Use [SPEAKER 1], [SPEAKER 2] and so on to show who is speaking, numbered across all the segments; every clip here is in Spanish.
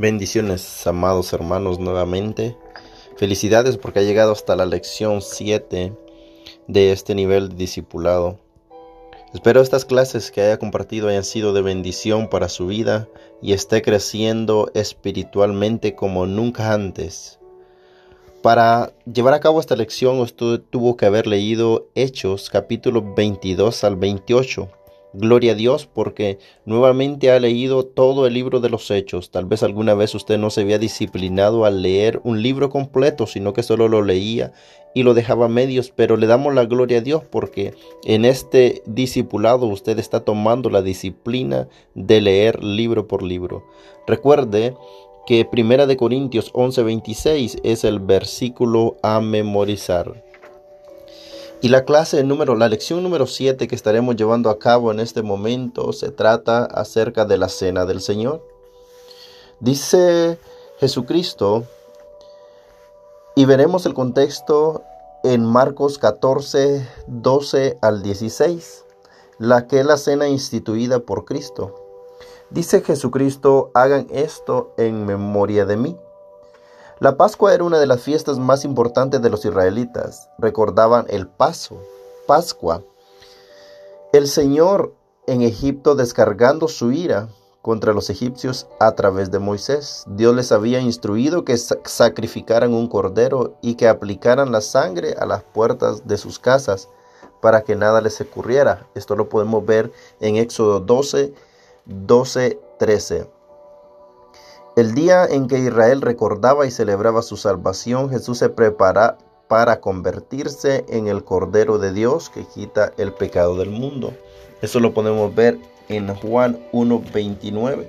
[SPEAKER 1] Bendiciones, amados hermanos, nuevamente. Felicidades porque ha llegado hasta la lección 7 de este nivel de discipulado. Espero estas clases que haya compartido hayan sido de bendición para su vida y esté creciendo espiritualmente como nunca antes. Para llevar a cabo esta lección usted tuvo que haber leído Hechos capítulo 22 al 28 Gloria a Dios porque nuevamente ha leído todo el libro de los hechos. Tal vez alguna vez usted no se había disciplinado al leer un libro completo, sino que solo lo leía y lo dejaba a medios, pero le damos la gloria a Dios porque en este discipulado usted está tomando la disciplina de leer libro por libro. Recuerde que Primera de Corintios 11:26 es el versículo a memorizar. Y la clase número, la lección número 7 que estaremos llevando a cabo en este momento se trata acerca de la cena del Señor. Dice Jesucristo, y veremos el contexto en Marcos 14, 12 al 16, la que es la cena instituida por Cristo. Dice Jesucristo, hagan esto en memoria de mí. La Pascua era una de las fiestas más importantes de los israelitas. Recordaban el paso, Pascua. El Señor en Egipto descargando su ira contra los egipcios a través de Moisés. Dios les había instruido que sacrificaran un cordero y que aplicaran la sangre a las puertas de sus casas para que nada les ocurriera. Esto lo podemos ver en Éxodo 12, 12, 13. El día en que Israel recordaba y celebraba su salvación, Jesús se prepara para convertirse en el Cordero de Dios que quita el pecado del mundo. Eso lo podemos ver en Juan 1.29.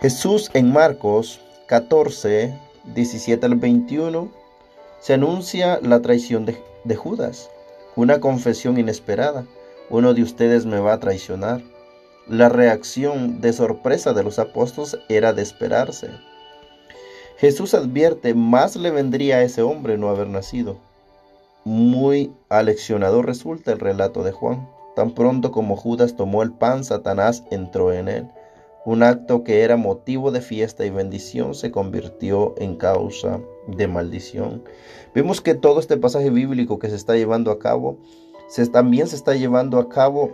[SPEAKER 1] Jesús en Marcos 14, 17 al 21, se anuncia la traición de, de Judas, una confesión inesperada. Uno de ustedes me va a traicionar. La reacción de sorpresa de los apóstoles era de esperarse. Jesús advierte, más le vendría a ese hombre no haber nacido. Muy aleccionador resulta el relato de Juan. Tan pronto como Judas tomó el pan, Satanás entró en él. Un acto que era motivo de fiesta y bendición se convirtió en causa de maldición. Vemos que todo este pasaje bíblico que se está llevando a cabo, se, también se está llevando a cabo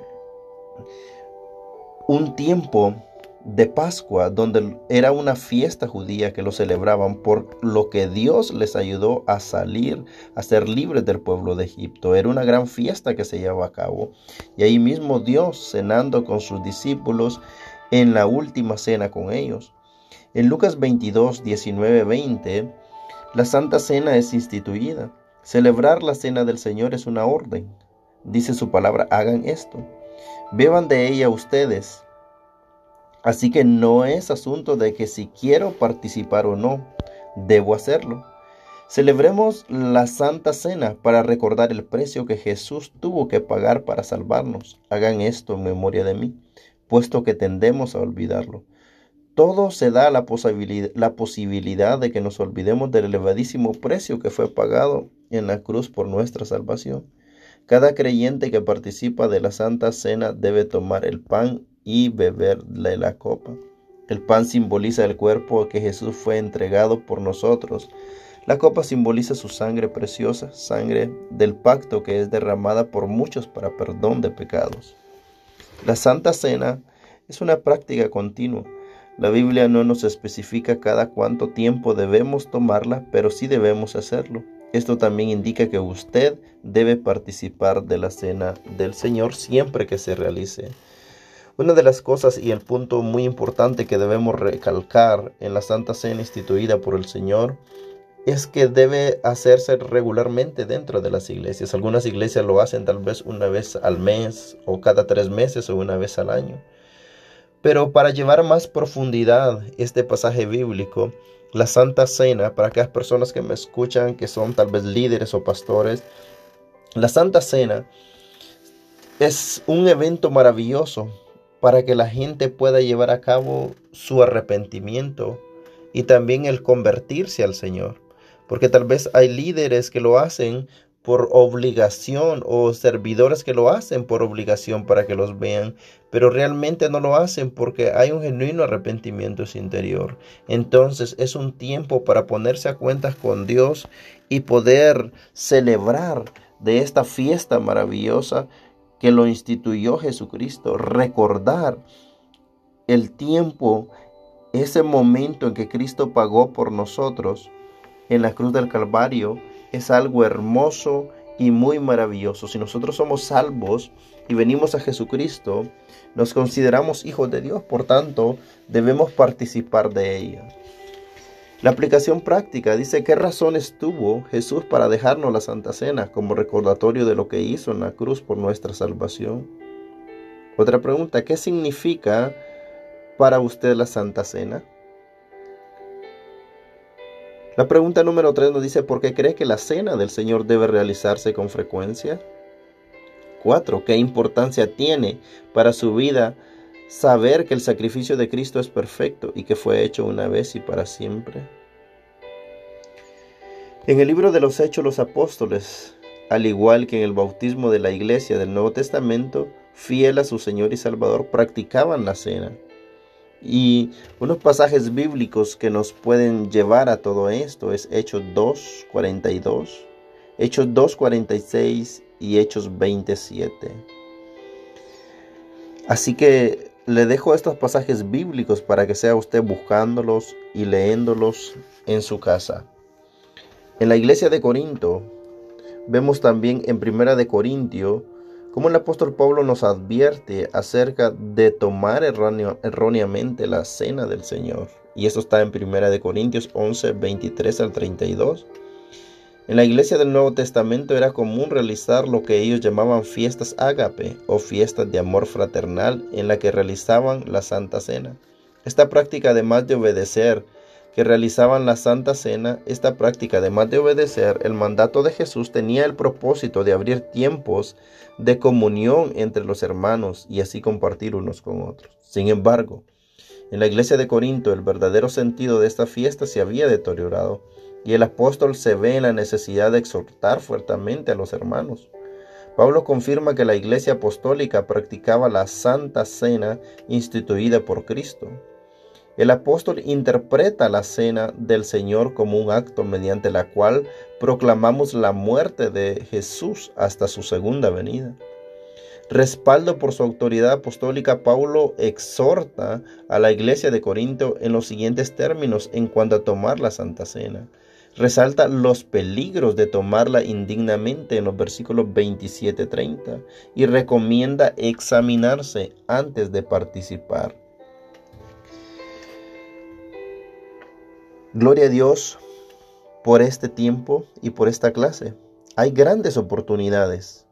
[SPEAKER 1] un tiempo de Pascua donde era una fiesta judía que lo celebraban por lo que Dios les ayudó a salir, a ser libres del pueblo de Egipto. Era una gran fiesta que se llevaba a cabo. Y ahí mismo Dios cenando con sus discípulos en la última cena con ellos. En Lucas 22, 19, 20, la Santa Cena es instituida. Celebrar la cena del Señor es una orden. Dice su palabra, hagan esto beban de ella ustedes. Así que no es asunto de que si quiero participar o no, debo hacerlo. Celebremos la Santa Cena para recordar el precio que Jesús tuvo que pagar para salvarnos. Hagan esto en memoria de mí, puesto que tendemos a olvidarlo. Todo se da la posibilidad, la posibilidad de que nos olvidemos del elevadísimo precio que fue pagado en la cruz por nuestra salvación. Cada creyente que participa de la Santa Cena debe tomar el pan y beberle la copa. El pan simboliza el cuerpo que Jesús fue entregado por nosotros. La copa simboliza su sangre preciosa, sangre del pacto que es derramada por muchos para perdón de pecados. La Santa Cena es una práctica continua. La Biblia no nos especifica cada cuánto tiempo debemos tomarla, pero sí debemos hacerlo. Esto también indica que usted debe participar de la cena del Señor siempre que se realice. Una de las cosas y el punto muy importante que debemos recalcar en la Santa Cena instituida por el Señor es que debe hacerse regularmente dentro de las iglesias. Algunas iglesias lo hacen tal vez una vez al mes o cada tres meses o una vez al año. Pero para llevar más profundidad este pasaje bíblico, la Santa Cena, para aquellas personas que me escuchan, que son tal vez líderes o pastores, la Santa Cena es un evento maravilloso para que la gente pueda llevar a cabo su arrepentimiento y también el convertirse al Señor. Porque tal vez hay líderes que lo hacen por obligación o servidores que lo hacen por obligación para que los vean, pero realmente no lo hacen porque hay un genuino arrepentimiento en su interior. Entonces es un tiempo para ponerse a cuentas con Dios y poder celebrar de esta fiesta maravillosa que lo instituyó Jesucristo, recordar el tiempo, ese momento en que Cristo pagó por nosotros en la cruz del Calvario es algo hermoso y muy maravilloso. Si nosotros somos salvos y venimos a Jesucristo, nos consideramos hijos de Dios, por tanto, debemos participar de ella. La aplicación práctica dice qué razones tuvo Jesús para dejarnos la Santa Cena como recordatorio de lo que hizo en la cruz por nuestra salvación. Otra pregunta, ¿qué significa para usted la Santa Cena? La pregunta número 3 nos dice, ¿por qué cree que la cena del Señor debe realizarse con frecuencia? 4. ¿Qué importancia tiene para su vida saber que el sacrificio de Cristo es perfecto y que fue hecho una vez y para siempre? En el libro de los Hechos los Apóstoles, al igual que en el bautismo de la iglesia del Nuevo Testamento, fiel a su Señor y Salvador, practicaban la cena. Y unos pasajes bíblicos que nos pueden llevar a todo esto es Hechos 2, 42, Hechos 2, 46 y Hechos 27. Así que le dejo estos pasajes bíblicos para que sea usted buscándolos y leyéndolos en su casa. En la iglesia de Corinto, vemos también en Primera de Corintio, como el apóstol Pablo nos advierte acerca de tomar erróneamente la cena del Señor. Y eso está en 1 Corintios 11, 23 al 32. En la iglesia del Nuevo Testamento era común realizar lo que ellos llamaban fiestas ágape o fiestas de amor fraternal en la que realizaban la Santa Cena. Esta práctica, además de obedecer que realizaban la Santa Cena, esta práctica, además de obedecer el mandato de Jesús, tenía el propósito de abrir tiempos de comunión entre los hermanos y así compartir unos con otros. Sin embargo, en la iglesia de Corinto el verdadero sentido de esta fiesta se había deteriorado y el apóstol se ve en la necesidad de exhortar fuertemente a los hermanos. Pablo confirma que la iglesia apostólica practicaba la Santa Cena instituida por Cristo. El apóstol interpreta la cena del Señor como un acto mediante la cual proclamamos la muerte de Jesús hasta su segunda venida. Respaldo por su autoridad apostólica, Pablo exhorta a la iglesia de Corinto en los siguientes términos en cuanto a tomar la Santa Cena. Resalta los peligros de tomarla indignamente en los versículos 27-30 y recomienda examinarse antes de participar. Gloria a Dios por este tiempo y por esta clase. Hay grandes oportunidades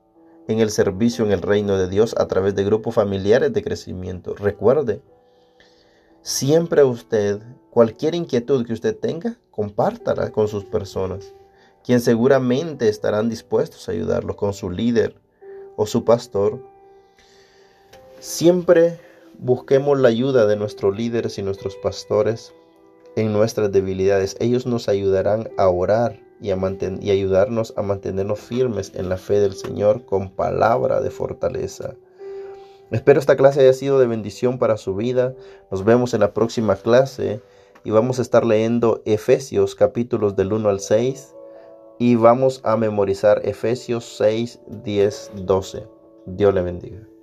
[SPEAKER 1] en el servicio en el reino de Dios a través de grupos familiares de crecimiento. Recuerde, siempre usted, cualquier inquietud que usted tenga, compártala con sus personas, quien seguramente estarán dispuestos a ayudarlo con su líder o su pastor. Siempre busquemos la ayuda de nuestros líderes y nuestros pastores en nuestras debilidades. Ellos nos ayudarán a orar y, a y ayudarnos a mantenernos firmes en la fe del Señor con palabra de fortaleza. Espero esta clase haya sido de bendición para su vida. Nos vemos en la próxima clase y vamos a estar leyendo Efesios capítulos del 1 al 6 y vamos a memorizar Efesios 6, 10, 12. Dios le bendiga.